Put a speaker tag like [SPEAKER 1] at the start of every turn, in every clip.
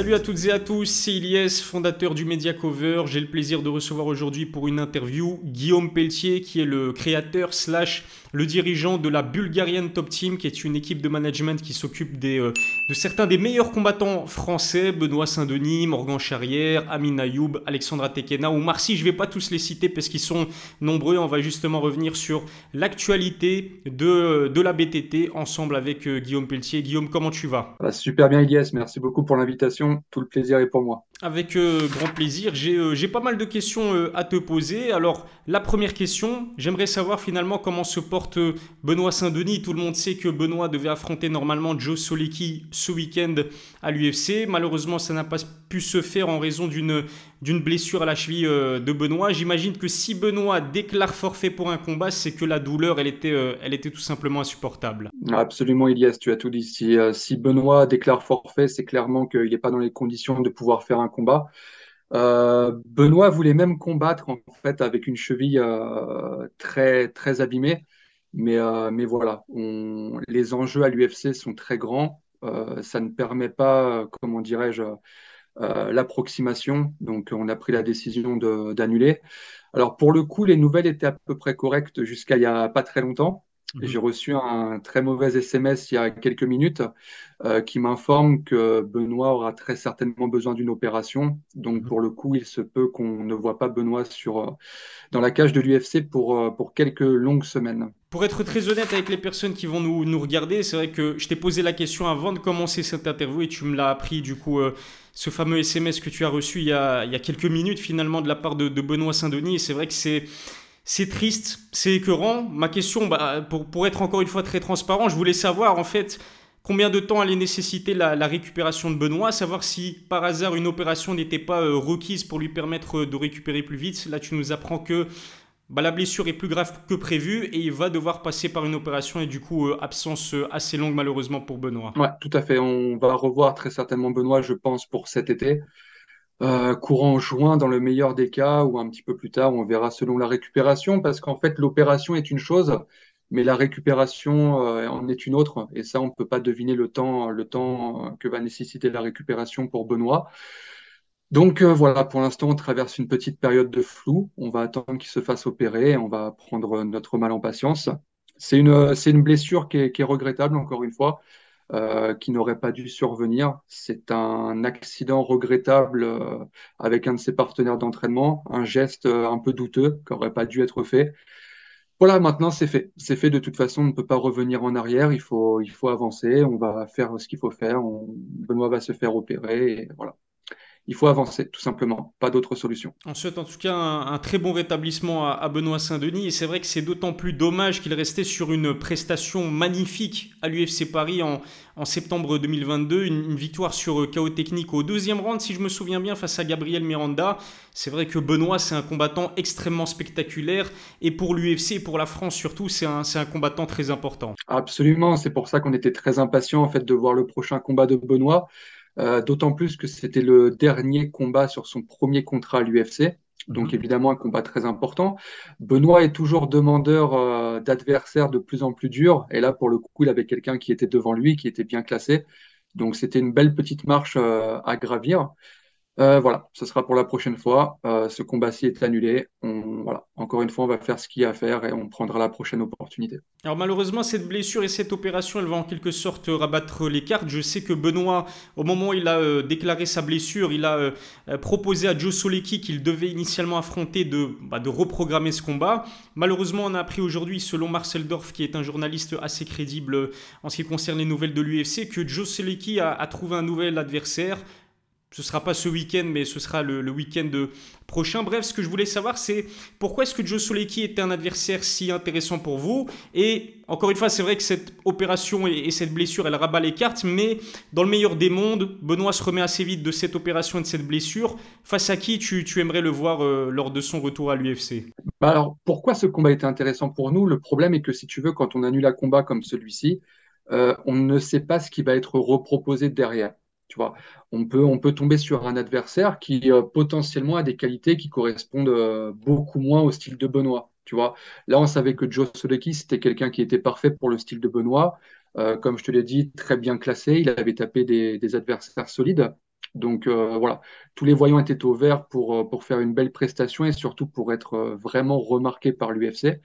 [SPEAKER 1] Salut à toutes et à tous, c'est Ilyes, fondateur du Media Cover. J'ai le plaisir de recevoir aujourd'hui pour une interview Guillaume Pelletier, qui est le créateur slash le dirigeant de la Bulgarian Top Team, qui est une équipe de management qui s'occupe euh, de certains des meilleurs combattants français, Benoît Saint-Denis, Morgan Charrière, Amin Ayoub, Alexandra Tekena ou Marcy. Je ne vais pas tous les citer parce qu'ils sont nombreux. On va justement revenir sur l'actualité de, de la BTT ensemble avec euh, Guillaume Pelletier. Guillaume, comment tu vas?
[SPEAKER 2] Super bien, Ilyes. Merci beaucoup pour l'invitation. Tout le plaisir est pour moi.
[SPEAKER 1] Avec euh, grand plaisir. J'ai j'ai pas mal de questions à te poser. Alors, la première question, j'aimerais savoir finalement comment se porte Benoît Saint-Denis. Tout le monde sait que Benoît devait affronter normalement Joe Solecki ce week-end à l'UFC. Malheureusement, ça n'a pas pu se faire en raison d'une blessure à la cheville euh, de Benoît. J'imagine que si Benoît déclare forfait pour un combat, c'est que la douleur, elle était, euh, elle était tout simplement insupportable.
[SPEAKER 2] Absolument, Ilias, tu as tout dit. Si, euh, si Benoît déclare forfait, c'est clairement qu'il n'est pas dans les conditions de pouvoir faire un combat. Benoît voulait même combattre en fait avec une cheville très très abîmée. Mais, euh, voilà, les enjeux à l'UFC sont très grands. Euh, ça ne permet pas, comment dirais-je, euh, l'approximation. Donc, on a pris la décision d'annuler. Alors, pour le coup, les nouvelles étaient à peu près correctes jusqu'à il n'y a pas très longtemps. Mhm. J'ai reçu un très mauvais SMS il y a quelques minutes euh, qui m'informe que Benoît aura très certainement besoin d'une opération. Donc, mhm. pour le coup, il se peut qu'on ne voit pas Benoît sur, euh, dans la cage de l'UFC pour, euh, pour quelques longues semaines.
[SPEAKER 1] Pour être très honnête avec les personnes qui vont nous, nous regarder, c'est vrai que je t'ai posé la question avant de commencer cette interview et tu me l'as appris du coup. ce fameux SMS que tu as reçu il y a, il y a quelques minutes finalement de la part de, de Benoît Saint-Denis. Et c'est vrai que c'est c'est triste, c'est écœurant. Ma question, bah, pour, être encore une fois très transparent, je voulais savoir en fait combien de temps allait nécessiter la, récupération de Benoît, savoir si par hasard une opération n'était pas euh, requise pour lui permettre de récupérer plus vite. Là, tu nous apprends que bah, la blessure est plus grave que prévu et il va devoir passer par une opération et du coup euh, absence euh, assez longue malheureusement pour Benoît.
[SPEAKER 2] Ouais, tout à fait. On va revoir très certainement Benoît, je pense, pour cet été. Euh, courant juin dans le meilleur des cas ou un petit peu plus tard, on verra selon la récupération, parce qu'en fait l'opération est une chose, mais la récupération euh, en est une autre, et ça on ne peut pas deviner le temps, temps que va nécessiter la récupération pour Benoît. Donc euh, voilà, pour l'instant on traverse une petite période de flou, on va attendre qu'il se fasse opérer, on va prendre notre mal en patience. C'est une, blessure qui est regrettable, encore une fois. Euh, qui n'aurait pas dû survenir. C'est un accident regrettable euh, avec un de ses partenaires d'entraînement, un geste euh, un peu douteux qui n'aurait pas dû être fait. Voilà, maintenant c'est fait. C'est fait de toute façon, on ne peut pas revenir en arrière, il faut, il faut avancer, on va faire ce qu'il faut faire, Benoît va se faire opérer, voilà il faut avancer, tout simplement. Pas d'autre solution.
[SPEAKER 1] On souhaite en tout cas un, très bon rétablissement à, Benoît Saint-Denis. Et c'est vrai que c'est d'autant plus dommage qu'il restait sur une prestation magnifique à l'UFC Paris en, septembre 2022. Une, victoire sur euh, KO technique au deuxième round, si je me souviens bien, face à Gabriel Miranda. C'est vrai que Benoît, c'est un combattant extrêmement spectaculaire. Et pour l'UFC et pour la France surtout, c'est un, un combattant très important.
[SPEAKER 2] Absolument. C'est pour ça qu'on était très impatient en fait, de voir le prochain combat de Benoît. Euh, d'autant plus que c'était le dernier combat sur son premier contrat à l'UFC. Donc mhm. évidemment un combat très important. Benoît est toujours demandeur euh, d'adversaires de plus en plus durs. Et là, pour le coup, il avait quelqu'un qui était devant lui, qui était bien classé. Donc c'était une belle petite marche euh, à gravir. Euh, voilà, ce sera pour la prochaine fois. Euh, ce combat-ci est annulé. voilà, encore une fois, on va faire ce qu'il y a à faire et on prendra la prochaine opportunité.
[SPEAKER 1] Alors malheureusement, cette blessure et cette opération, elle va en quelque sorte rabattre les cartes. Je sais que Benoît, au moment où il a euh, déclaré sa blessure, il a proposé à Joe Solecki qu'il devait initialement affronter de, bah, de reprogrammer ce combat. Malheureusement, on a appris aujourd'hui, selon Marcel Dorf, qui est un journaliste assez crédible en ce qui concerne les nouvelles de l'UFC, que Joe Solecki a trouvé un nouvel adversaire ce sera pas ce week-end, mais ce sera le, week-end prochain. Bref, ce que je voulais savoir, c'est pourquoi est-ce que Joe Solecki était un adversaire si intéressant pour vous? Et encore une fois, c'est vrai que cette opération et, cette blessure, elle rabat les cartes, mais dans le meilleur des mondes, Benoît se remet assez vite de cette opération et de cette blessure. Face à qui tu, aimerais le voir euh, lors de son retour à l'UFC
[SPEAKER 2] bah Alors, pourquoi ce combat était intéressant pour nous? Le problème est que si tu veux, quand on annule un combat comme celui-ci, euh, on ne sait pas ce qui va être reproposé derrière. On peut tomber sur un adversaire qui euh, potentiellement a des qualités qui correspondent euh, beaucoup moins au style de Benoît. Tu vois, là, on savait que Joe Solecki, c'était quelqu'un qui était parfait pour le style de Benoît. Euh, comme je te l'ai dit, très bien classé. Il avait tapé des, adversaires solides. Donc voilà, tous les voyants étaient au vert pour, pour faire une belle prestation et surtout pour être vraiment remarqué par l'UFC.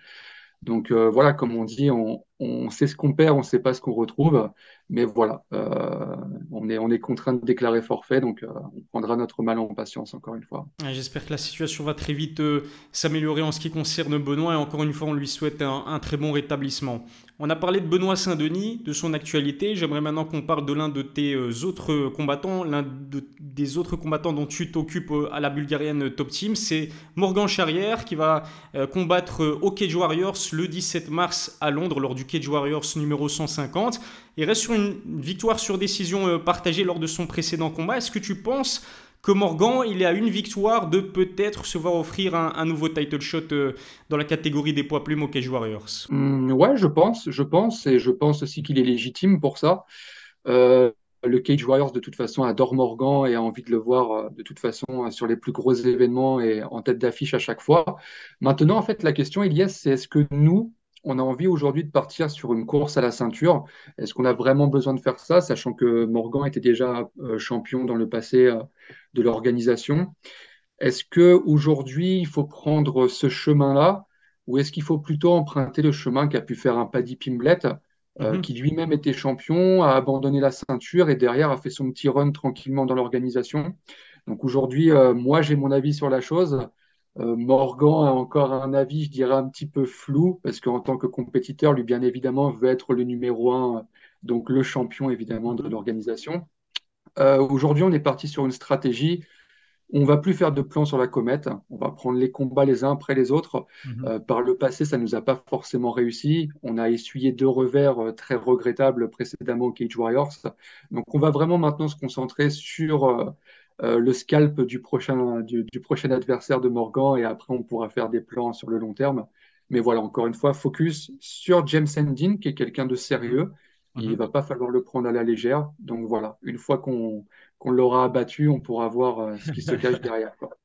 [SPEAKER 2] Donc voilà, comme on dit, on, on sait ce qu'on perd, on ne sait pas ce qu'on retrouve. Mais voilà, euh, on, est, on est contraint de déclarer forfait, donc euh, on prendra notre mal en patience, encore une fois.
[SPEAKER 1] J'espère que la situation va très vite euh, s'améliorer en ce qui concerne Benoît, et encore une fois, on lui souhaite un, très bon rétablissement. On a parlé de Benoît Saint-Denis, de son actualité. J'aimerais maintenant qu'on parle de l'un de tes autres combattants, l'un des autres combattants dont tu t'occupes à la bulgarienne Top Team. C'est Morgan Charrière qui va combattre au Cage Warriors le 17 mars à Londres lors du Cage Warriors numéro 150. Il reste sur une victoire sur décision euh, partagée lors de son précédent combat. Est-ce que tu penses que Morgan, il est à une victoire de peut-être se voir offrir un, nouveau title shot euh, dans la catégorie des poids plumes au Cage Warriors?
[SPEAKER 2] Mmh, Ouais, je pense, je pense, et je pense aussi qu'il est légitime pour ça. Euh, le Cage Warriors, de toute façon, adore Morgan et a envie de le voir de toute façon sur les plus gros événements et en tête d'affiche à chaque fois. Maintenant, en fait, la question, Elias, c'est est-ce que nous, on a envie aujourd'hui de partir sur une course à la ceinture. Est-ce qu'on a vraiment besoin de faire ça, sachant que Morgan était déjà euh, champion dans le passé euh, de l'organisation? Est-ce que aujourd'hui il faut prendre ce chemin-là, ou est-ce qu'il faut plutôt emprunter le chemin qu'a pu faire un Paddy Pimblet, euh, mhm. qui lui-même était champion, a abandonné la ceinture et derrière a fait son petit run tranquillement dans l'organisation? Donc aujourd'hui, moi j'ai mon avis sur la chose. Euh, Morgan a encore un avis, je dirais, un petit peu flou, parce qu'en tant que compétiteur, lui, bien évidemment, veut être le numéro un, donc le champion, évidemment, de l'organisation. Euh, aujourd'hui, on est parti sur une stratégie. On va plus faire de plans sur la comète. On va prendre les combats les uns après les autres. Mhm. Euh, par le passé, ça ne nous a pas forcément réussi. On a essuyé deux revers très regrettables précédemment au Cage Warriors. Donc, on va vraiment maintenant se concentrer sur euh, le scalp du prochain, du, prochain adversaire de Morgan et après on pourra faire des plans sur le long terme. Mais voilà, encore une fois, focus sur James Hendin, qui est quelqu'un de sérieux. Il ne mhm. va pas falloir le prendre à la légère. Donc voilà, une fois qu'on l'aura abattu, on pourra voir euh, ce qui se cache derrière. Quoi.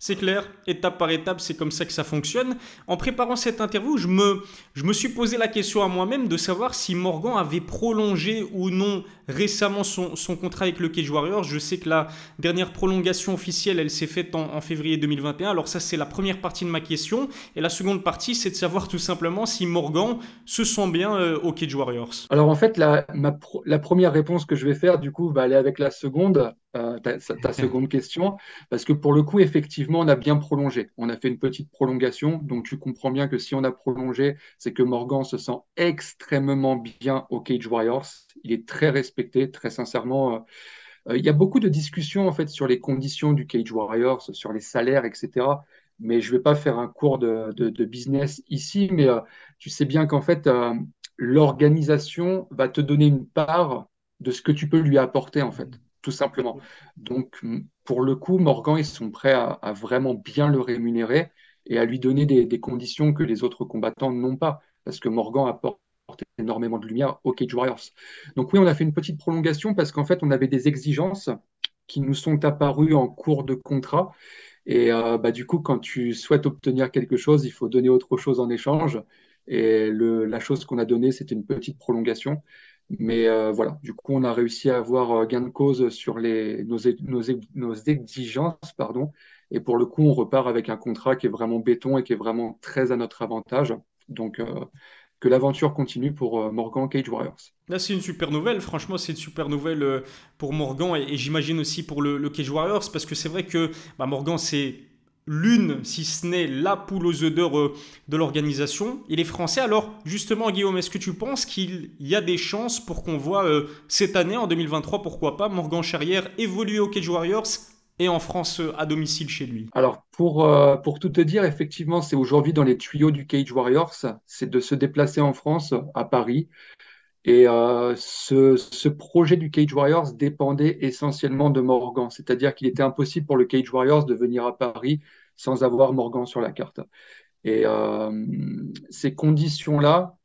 [SPEAKER 1] C'est clair, étape par étape, c'est comme ça que ça fonctionne. En préparant cette interview, je me, je me suis posé la question à moi-même de savoir si Morgan avait prolongé ou non récemment son, son, contrat avec le Cage Warriors. Je sais que la dernière prolongation officielle, elle s'est faite en, février 2021. Alors ça, c'est la première partie de ma question. Et la seconde partie, c'est de savoir tout simplement si Morgan se sent bien euh, au Cage Warriors.
[SPEAKER 2] Alors en fait, la, la première réponse que je vais faire, du coup, va aller avec la seconde. Euh, ta, seconde question, parce que pour le coup, effectivement, on a bien prolongé. On a fait une petite prolongation, donc tu comprends bien que si on a prolongé, c'est que Morgan se sent extrêmement bien au Cage Warriors. Il est très respecté, très sincèrement. Euh, euh, il y a beaucoup de discussions en fait sur les conditions du Cage Warriors, sur les salaires, etc. Mais je ne vais pas faire un cours de, business ici, mais tu sais bien qu'en fait, l'organisation va te donner une part de ce que tu peux lui apporter en fait tout simplement. Donc, pour le coup, Morgan, ils sont prêts à, vraiment bien le rémunérer et à lui donner des, conditions que les autres combattants n'ont pas, parce que Morgan apporte énormément de lumière au Cage Warriors. Donc oui, on a fait une petite prolongation parce qu'en fait, on avait des exigences qui nous sont apparues en cours de contrat. Et euh, bah, du coup, quand tu souhaites obtenir quelque chose, il faut donner autre chose en échange. Et la chose qu'on a donnée, c'était une petite prolongation. Mais euh, voilà, du coup, on a réussi à avoir euh, gain de cause sur les, nos, nos, exigences. Pardon, et pour le coup, on repart avec un contrat qui est vraiment béton et qui est vraiment très à notre avantage. Donc, euh, que l'aventure continue pour Morgan Cage Warriors.
[SPEAKER 1] Là, c'est une super nouvelle. Franchement, c'est une super nouvelle pour Morgan et, j'imagine aussi pour le, Cage Warriors parce que c'est vrai que bah, Morgan, c'est l'une, si ce n'est la poule aux œufs euh, de l'organisation. Il est français. Alors, justement, Guillaume, est-ce que tu penses qu'il y a des chances pour qu'on voit euh, cette année, en 2023, pourquoi pas, Morgan Charrière évoluer au Cage Warriors et en France euh, à domicile chez lui?
[SPEAKER 2] Alors, pour, pour tout te dire, effectivement, c'est aujourd'hui dans les tuyaux du Cage Warriors, c'est de se déplacer en France, à Paris. Et ce, ce, projet du Cage Warriors dépendait essentiellement de Morgan, c'est-à-dire qu'il était impossible pour le Cage Warriors de venir à Paris sans avoir Morgan sur la carte. Et euh, ces conditions-là,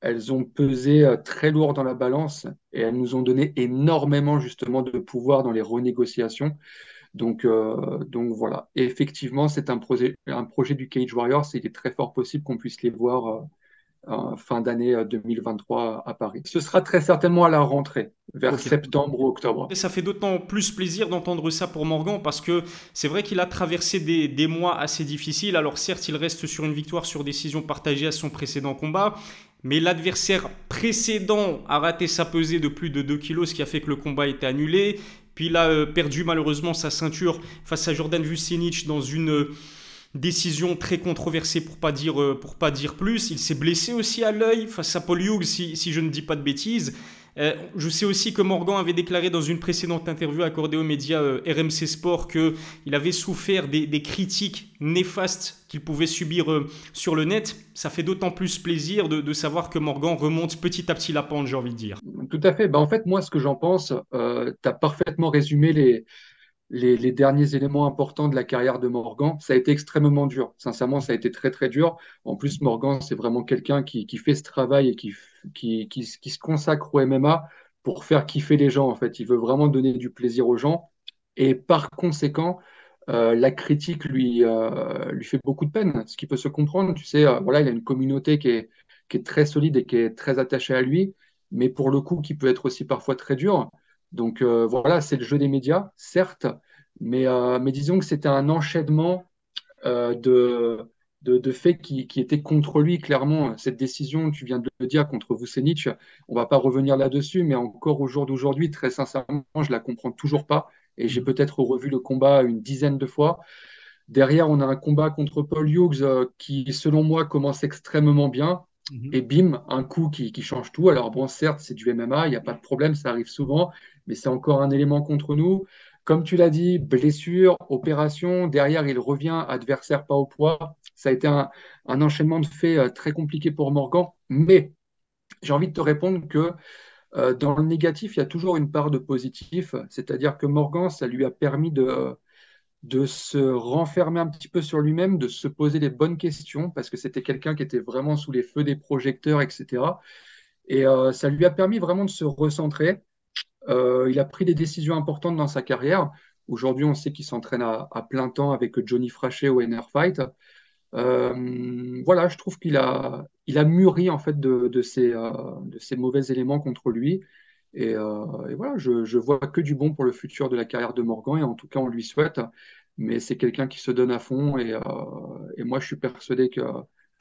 [SPEAKER 2] elles ont pesé euh, très lourd dans la balance et elles nous ont donné énormément justement de pouvoir dans les renégociations. Donc, euh, donc voilà, effectivement, c'est un projet, un projet du Cage Warriors. il est très fort possible qu'on puisse les voir fin d'année 2023 à Paris. Ce sera très certainement à la rentrée, vers septembre ou octobre.
[SPEAKER 1] Et ça fait d'autant plus plaisir d'entendre ça pour Morgan parce que c'est vrai qu'il a traversé des, des, mois assez difficiles. Alors certes, il reste sur une victoire sur décision partagée à son précédent combat, mais l'adversaire précédent a raté sa pesée de plus de 2 kilos, ce qui a fait que le combat a été annulé. Puis il a euh, perdu malheureusement sa ceinture face à Jordan Vucinic dans une euh, décision très controversée pour pas dire, euh, pour pas dire plus. Il s'est blessé aussi à l'œil face à Paul Hughes, si, si je ne dis pas de bêtises. Euh, je sais aussi que Morgan avait déclaré dans une précédente interview accordée aux médias euh, RMC Sport qu'il avait souffert des, critiques néfastes qu'il pouvait subir sur le net. Ça fait d'autant plus plaisir de, savoir que Morgan remonte petit à petit la pente, j'ai envie de dire.
[SPEAKER 2] Tout à fait. Ben, en fait, moi, ce que j'en pense, tu as parfaitement résumé les, les, derniers éléments importants de la carrière de Morgan. Ça a été extrêmement dur. Sincèrement, ça a été très, très dur. En plus, Morgan, c'est vraiment quelqu'un qui, fait ce travail et qui, qui, se consacre au MMA pour faire kiffer les gens. En fait, il veut vraiment donner du plaisir aux gens. Et par conséquent, euh, la critique lui, euh, lui fait beaucoup de peine, ce qui peut se comprendre. Tu sais, euh, voilà, il a une communauté qui est, qui est très solide et qui est très attachée à lui, mais pour le coup, qui peut être aussi parfois très dur. Donc euh, voilà, c'est le jeu des médias, certes, mais, euh, mais disons que c'était un enchaînement euh, de, de, faits qui, qui, étaient contre lui, clairement. Cette décision, tu viens de le dire, contre Vucenic, on ne va pas revenir là-dessus, mais encore au jour d'aujourd'hui, très sincèrement, je ne la comprends toujours pas. Et j'ai peut-être revu le combat une dizaine de fois. Derrière, on a un combat contre Paul Hughes qui, selon moi, commence extrêmement bien. Mhm. Et bim, un coup qui, qui, change tout. Alors bon, certes, c'est du MMA, il n'y a pas de problème, ça arrive souvent, mais c'est encore un élément contre nous. Comme tu l'as dit, blessure, opération, derrière il revient, adversaire pas au poids. Ça a été un, enchaînement de faits euh, très compliqué pour Morgan, mais j'ai envie de te répondre que euh, dans le négatif, il y a toujours une part de positif, c'est-à-dire que Morgan, ça lui a permis de, de se renfermer un petit peu sur lui-même, de se poser les bonnes questions, parce que c'était quelqu'un qui était vraiment sous les feux des projecteurs, etc. Et euh, ça lui a permis vraiment de se recentrer, euh, il a pris des décisions importantes dans sa carrière. Aujourd'hui, on sait qu'il s'entraîne à, plein temps avec Johnny Frachet au NR Fight. Euh, voilà, je trouve qu'il a, il a mûri en fait de, ces, euh, de ces mauvais éléments contre lui. Et, voilà, je, je vois que du bon pour le futur de la carrière de Morgan et en tout cas, on lui souhaite. Mais c'est quelqu'un qui se donne à fond et moi, je suis persuadé que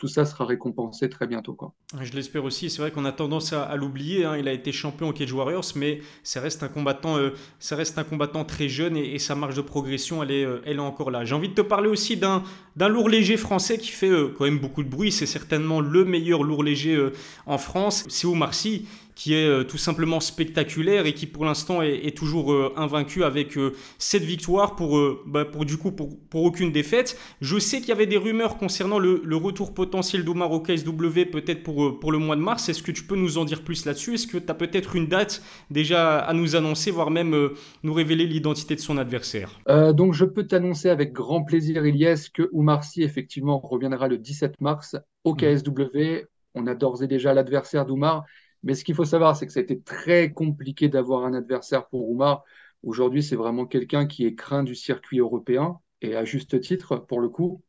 [SPEAKER 2] tout ça sera récompensé très bientôt. Quoi.
[SPEAKER 1] Je l'espère aussi. C'est vrai qu'on a tendance à, l'oublier. Hein. Il a été champion au Cage Warriors, mais ça reste un combattant, euh, ça reste un combattant très jeune et, sa marge de progression, elle est, euh, elle est encore là. J'ai envie de te parler aussi d'un, d'un lourd léger français qui fait euh, quand même beaucoup de bruit. C'est certainement le meilleur lourd léger en France. C'est Oumar Sy qui est euh, tout simplement spectaculaire et qui pour l'instant est, toujours euh, invaincu avec euh, cette victoire pour, bah, pour du coup pour, pour, aucune défaite. Je sais qu'il y avait des rumeurs concernant le, le retour potentiel d'Omar au KSW peut-être pour, pour le mois de mars. Est-ce que tu peux nous en dire plus là-dessus? Est-ce que tu as peut-être une date déjà à nous annoncer, voire même nous révéler l'identité de son adversaire?
[SPEAKER 2] Donc je peux t'annoncer avec grand plaisir, Ilyes, que Oumar Sy effectivement reviendra le 17 mars au mmh. KSW. On a d'ores et déjà l'adversaire d'Oumar. Mais ce qu'il faut savoir, c'est que ça a été très compliqué d'avoir un adversaire pour Oumar. Aujourd'hui, c'est vraiment quelqu'un qui est craint du circuit européen, et à juste titre, pour le coup.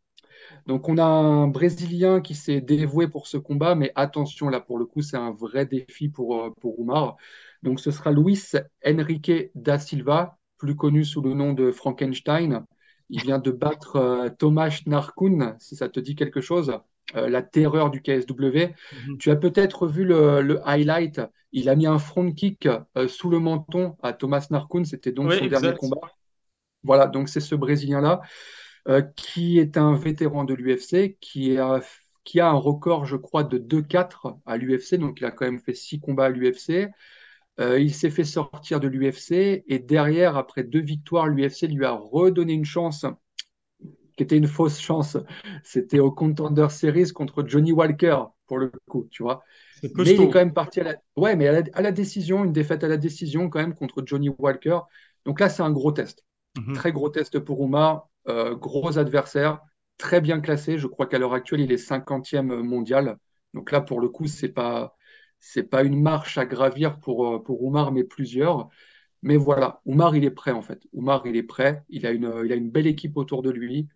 [SPEAKER 2] Donc, on a un Brésilien qui s'est dévoué pour ce combat, mais attention, là, pour le coup, c'est un vrai défi pour, euh, pour Oumar. Donc, ce sera Luis Enrique da Silva, plus connu sous le nom de Frankenstein. Il vient de battre euh, Tomasz Narkun, si ça te dit quelque chose. Euh, la terreur du KSW. Mhm. Tu as peut-être vu le, highlight. Il a mis un front kick euh, sous le menton à Thomas Narkun. C'était donc son dernier combat. Voilà, donc c'est ce Brésilien-là euh, qui est un vétéran de l'UFC, qui, qui a un record, je crois, de 2-4 à l'UFC. Donc il a quand même fait 6 combats à l'UFC. il s'est fait sortir de l'UFC et derrière, après deux victoires, l'UFC lui a redonné une chance qui était une fausse chance. C'était au Contender Series contre Johnny Walker, pour le coup, tu vois. Mais il est quand même parti à la, ouais, mais à la, décision, une défaite à la décision quand même contre Johnny Walker. Donc là, c'est un gros test. Mhm. Très gros test pour Oumar. Euh, gros adversaire, très bien classé. Je crois qu'à l'heure actuelle, il est 50e mondial. Donc là, pour le coup, c'est pas c'est pas une marche à gravir pour, euh, pour Oumar, mais plusieurs. Mais voilà, Oumar, il est prêt en fait. Oumar, il est prêt. Il a une, il a une belle équipe autour de lui.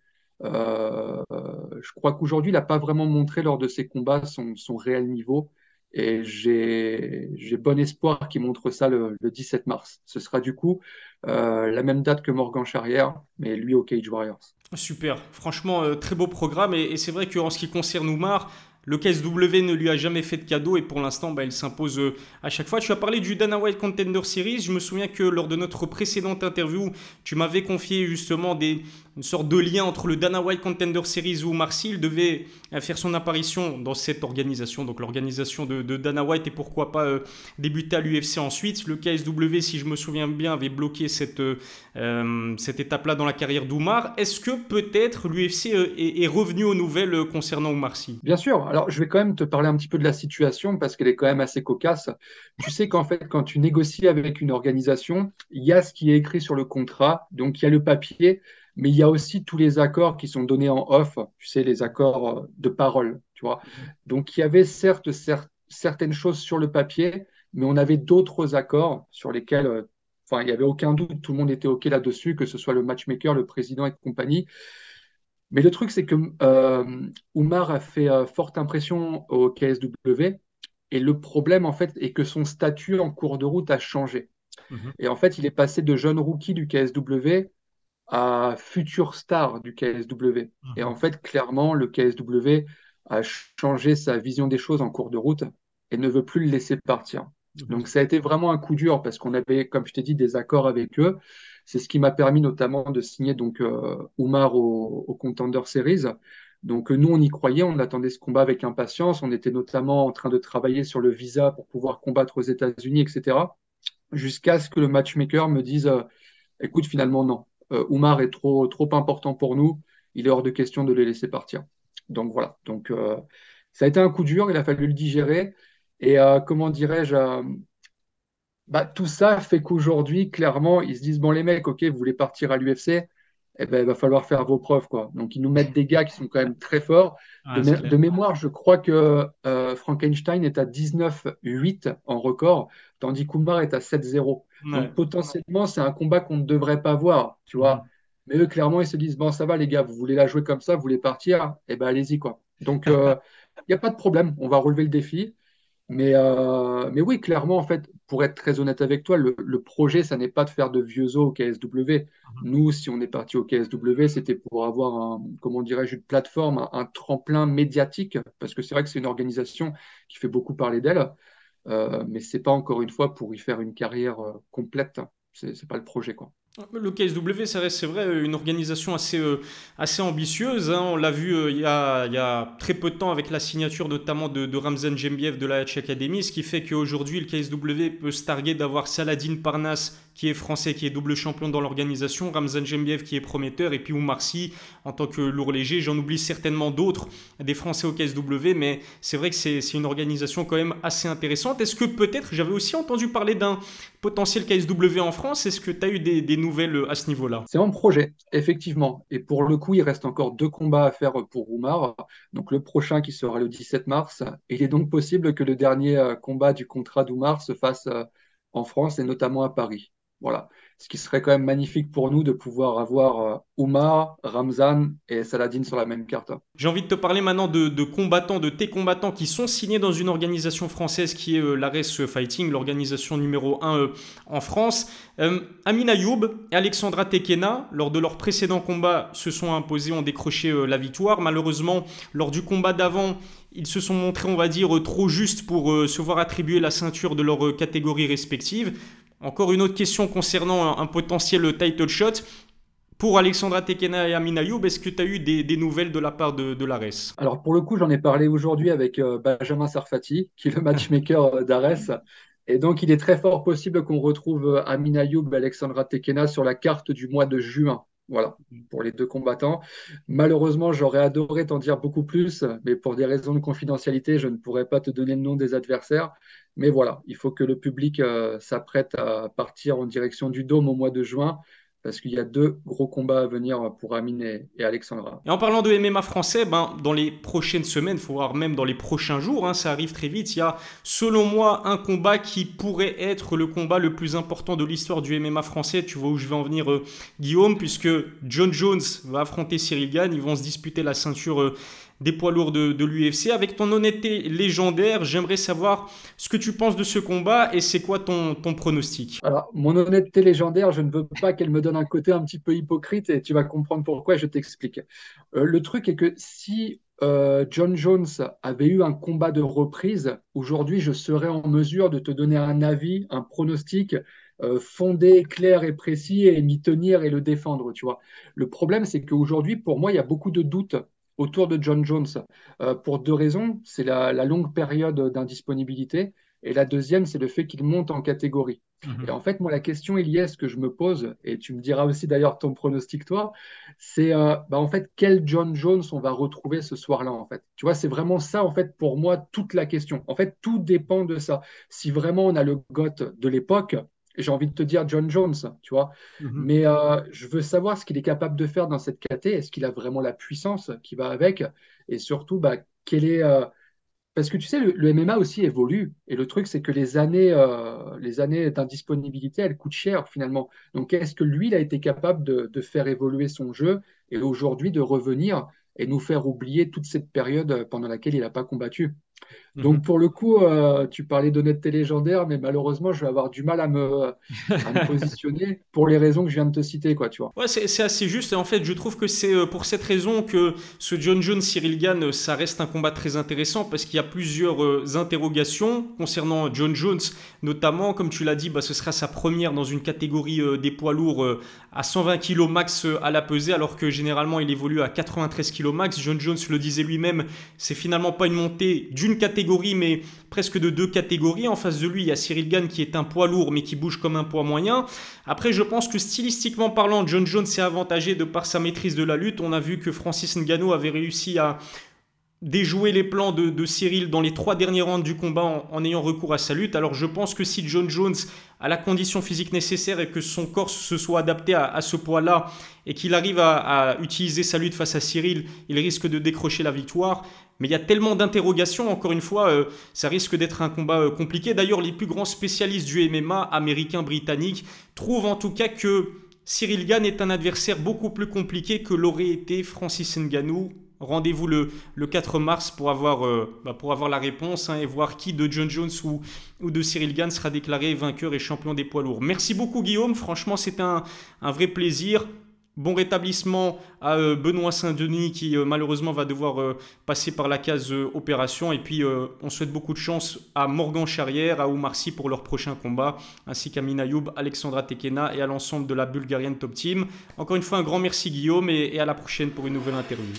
[SPEAKER 2] Je crois qu'aujourd'hui, il n'a pas vraiment montré lors de ses combats son, réel niveau. Et j'ai bon espoir qu'il montre ça le, 17 mars. Ce sera du coup la même date que Morgan Charrière, mais lui au Cage Warriors.
[SPEAKER 1] Super, franchement, très beau programme. Et, c'est vrai qu'en ce qui concerne Oumar, le KSW ne lui a jamais fait de cadeau et pour l'instant, bah, il s'impose euh, à chaque fois. Tu as parlé du Dana White Contender Series. Je me souviens que lors de notre précédente interview, tu m'avais confié justement des, une sorte de lien entre le Dana White Contender Series où Marcil devait euh, faire son apparition dans cette organisation, donc l'organisation de, Dana White et pourquoi pas euh, débuter à l'UFC ensuite. Le KSW, si je me souviens bien, avait bloqué cette, euh, cette étape-là dans la carrière d'Oumar. Est-ce que peut-être l'UFC est, revenu aux nouvelles concernant Oumar Sy?
[SPEAKER 2] Bien sûr. Alors je vais quand même te parler un petit peu de la situation parce qu'elle est quand même assez cocasse. Tu sais qu'en fait, quand tu négocies avec une organisation, il y a ce qui est écrit sur le contrat, donc il y a le papier mais il y a aussi tous les accords qui sont donnés en off, tu sais, les accords euh, de parole, tu vois. Donc, il y avait certes, certaines choses sur le papier, mais on avait d'autres accords sur lesquels, euh, enfin, il n'y avait aucun doute, tout le monde était OK là-dessus, que ce soit le matchmaker, le président et compagnie. Mais le truc, c'est que euh, Oumar a fait forte impression au KSW, et le problème, en fait, est que son statut en cours de route a changé. Mhm. Et en fait, il est passé de jeune rookie du KSW à futur star du KSW. Et en mhm. fait, clairement, le KSW a changé sa vision des choses en cours de route et ne veut plus le laisser partir. Mhm. Donc ça a été vraiment un coup dur parce qu'on avait, comme je t'ai dit, des accords avec eux. C'est ce qui m'a permis notamment de signer donc euh, Oumar au, au, Contender Series. Donc nous, on y croyait, on attendait ce combat avec impatience. On était notamment en train de travailler sur le visa pour pouvoir combattre aux États-Unis, etc. Jusqu'à ce que le matchmaker me dise, euh, écoute, finalement non, euh, Oumar est trop, trop important pour nous, il est hors de question de les laisser partir. Donc voilà, donc euh, ça a été un coup dur, il a fallu le digérer. Et euh, comment dirais-je, bah, tout ça fait qu'aujourd'hui, clairement, ils se disent, bon les mecs, ok, vous voulez partir à l'UFC, eh ben, il va falloir faire vos preuves. Quoi. Donc, ils nous mettent des gars qui sont quand même très forts. de, mémoire, je crois que Frankenstein est à 19-8 en record, tandis qu'Oumar est à 7-0. Donc potentiellement, c'est un combat qu'on ne devrait pas voir, tu vois. Mais eux, clairement, ils se disent, bon, ça va les gars, vous voulez la jouer comme ça, vous voulez partir, eh ben allez-y, quoi. Donc, euh, il n'y a pas de problème, on va relever le défi. Mais, euh, mais oui, clairement, en fait, pour être très honnête avec toi, le, projet, ça n'est pas de faire de vieux os au KSW. Nous, si on est parti au KSW, c'était pour avoir un, comment dirais-je, une plateforme, un, un tremplin médiatique, parce que c'est vrai que c'est une organisation qui fait beaucoup parler d'elle. Euh, mais c'est pas encore une fois pour y faire une carrière euh, complète. C'est pas le projet, quoi.
[SPEAKER 1] Le KSW, c'est vrai, une organisation assez, euh, assez ambitieuse. Hein. On l'a vu il, y a, il, y a, très peu de temps avec la signature notamment de, Ramzan Jembiev de la Hatch Academy, ce qui fait qu'aujourd'hui, le KSW peut se targuer d'avoir Saladin Parnas qui est français, qui est double champion dans l'organisation, Ramzan Jembiev qui est prometteur, et puis Oumar Sy en tant que lourd léger. J'en oublie certainement d'autres, des Français au KSW, mais c'est vrai que c'est une organisation quand même assez intéressante. Est-ce que peut-être, j'avais aussi entendu parler d'un potentiel KSW en France, est-ce que tu as eu des, nouvelles à ce niveau-là
[SPEAKER 2] C'est en projet, effectivement. Et pour le coup, il reste encore deux combats à faire pour Oumar. Donc le prochain qui sera le 17 mars. Il est donc possible que le dernier euh, combat du contrat d'Oumar se fasse euh, en France et notamment à Paris. Voilà. Ce qui serait quand même magnifique pour nous de pouvoir avoir euh, Oumar, Ramzan et Saladin sur la même carte.
[SPEAKER 1] J'ai envie de te parler maintenant de, combattants, de tes combattants qui sont signés dans une organisation française qui est euh, l'Ares Fighting, l'organisation numéro 1 euh, en France. Amin Ayoub et Alexandra Tekena, lors de leur précédent combat, se sont imposés, ont décroché la victoire. Malheureusement, lors du combat d'avant, ils se sont montrés, on va dire, trop justes pour se voir attribuer la ceinture de leur catégorie respective. Encore une autre question concernant un, potentiel title shot. Pour Alexandra Tekena et Amin Ayoub, est-ce que tu as eu des, nouvelles de la part de, de l'Ares?
[SPEAKER 2] Alors pour le coup, j'en ai parlé aujourd'hui avec euh, Benjamin Sarfati, qui est le matchmaker euh, d'Ares. Et donc il est très fort possible qu'on retrouve euh, Amin Ayoub et Alexandra Tekena sur la carte du mois de juin. Voilà, pour les deux combattants. Malheureusement, j'aurais adoré t'en dire beaucoup plus, mais pour des raisons de confidentialité, je ne pourrais pas te donner le nom des adversaires. Mais voilà, il faut que le public euh, s'apprête à partir en direction du Dôme au mois de juin parce qu'il y a deux gros combats à venir pour Amine et, Alexandra.
[SPEAKER 1] Et en parlant de MMA français, ben, dans les prochaines semaines, faut voir même dans les prochains jours, hein, ça arrive très vite, il y a selon moi un combat qui pourrait être le combat le plus important de l'histoire du MMA français. Tu vois où je vais en venir, euh, Guillaume, puisque John Jones va affronter Cyril Gann, ils vont se disputer la ceinture. Euh, des poids lourds de, l'UFC. Avec ton honnêteté légendaire, j'aimerais savoir ce que tu penses de ce combat et c'est quoi ton, ton pronostic?
[SPEAKER 2] Alors, mon honnêteté légendaire, je ne veux pas qu'elle me donne un côté un petit peu hypocrite et tu vas comprendre pourquoi, je t'explique. Euh, le truc est que si euh, John Jones avait eu un combat de reprise, aujourd'hui, je serais en mesure de te donner un avis, un pronostic euh, fondé, clair et précis et m'y tenir et le défendre, tu vois. Le problème, c'est qu'aujourd'hui, pour moi, il y a beaucoup de doutes autour de John Jones euh, pour deux raisons. C'est la, longue période d'indisponibilité et la deuxième, c'est le fait qu'il monte en catégorie. Mhm. Et en fait, moi, la question, ce que je me pose, et tu me diras aussi d'ailleurs ton pronostic, toi, c'est euh, bah, en fait quel John Jones on va retrouver ce soir-là, en fait? Tu vois, c'est vraiment ça, en fait, pour moi, toute la question. En fait, tout dépend de ça. Si vraiment on a le GOT de l'époque, j'ai envie de te dire John Jones, tu vois. Mhm. Mais euh, je veux savoir ce qu'il est capable de faire dans cette KT. Est-ce qu'il a vraiment la puissance qui va avec? Et surtout, bah, quel est. Euh, parce que tu sais, le, MMA aussi évolue. Et le truc, c'est que les années, euh, les années d'indisponibilité, elles coûtent cher finalement. Donc, est-ce que lui, il a été capable de faire évoluer son jeu et aujourd'hui de revenir et nous faire oublier toute cette période pendant laquelle il n'a pas combattu? Donc mhm. pour le coup, euh, tu parlais d'honnêteté légendaire, mais malheureusement, je vais avoir du mal à me, positionner pour les raisons que je viens de te citer, quoi, tu vois.
[SPEAKER 1] Ouais, c'est assez juste. Et en fait, je trouve que c'est euh, pour cette raison que ce John Jones Cyril Gann, euh, ça reste un combat très intéressant parce qu'il y a plusieurs interrogations concernant John Jones, notamment, comme tu l'as dit, bah, ce sera sa première dans une catégorie des poids lourds à 120 kg max à la pesée, alors que généralement il évolue à 93 kg max. John Jones le disait lui-même, c'est finalement pas une montée d'une catégorie, mais presque de deux catégories. En face de lui, il y a Cyril Gann qui est un poids lourd, mais qui bouge comme un poids moyen. Après, je pense que stylistiquement parlant, John Jones s'est avantagé de par sa maîtrise de la lutte. On a vu que Francis Ngannou avait réussi à déjouer les plans de, Cyril dans les trois derniers rounds du combat en, ayant recours à sa lutte. Alors je pense que si John Jones a la condition physique nécessaire et que son corps se soit adapté à, ce poids-là et qu'il arrive à, utiliser sa lutte face à Cyril, il risque de décrocher la victoire. Mais il y a tellement d'interrogations, encore une fois, euh, ça risque d'être un combat euh, compliqué. D'ailleurs, les plus grands spécialistes du MMA, américains, britanniques, trouvent en tout cas que Cyril Gann est un adversaire beaucoup plus compliqué que l'aurait été Francis Ngannou Rendez-vous le, le, 4 mars pour avoir, euh, bah, pour avoir la réponse hein, et voir qui de John Jones ou, de Cyril Gann sera déclaré vainqueur et champion des poids lourds. Merci beaucoup Guillaume, franchement c'est un, un, vrai plaisir. Bon rétablissement à euh, Benoît Saint-Denis qui euh, malheureusement va devoir passer par la case opération. Et puis on souhaite beaucoup de chance à Morgan Charrière, à Oumar pour leur prochain combat, ainsi qu'à Minayoub, Alexandra Tekena et à l'ensemble de la Bulgarienne Top Team. Encore une fois un grand merci Guillaume et à la prochaine pour une nouvelle interview.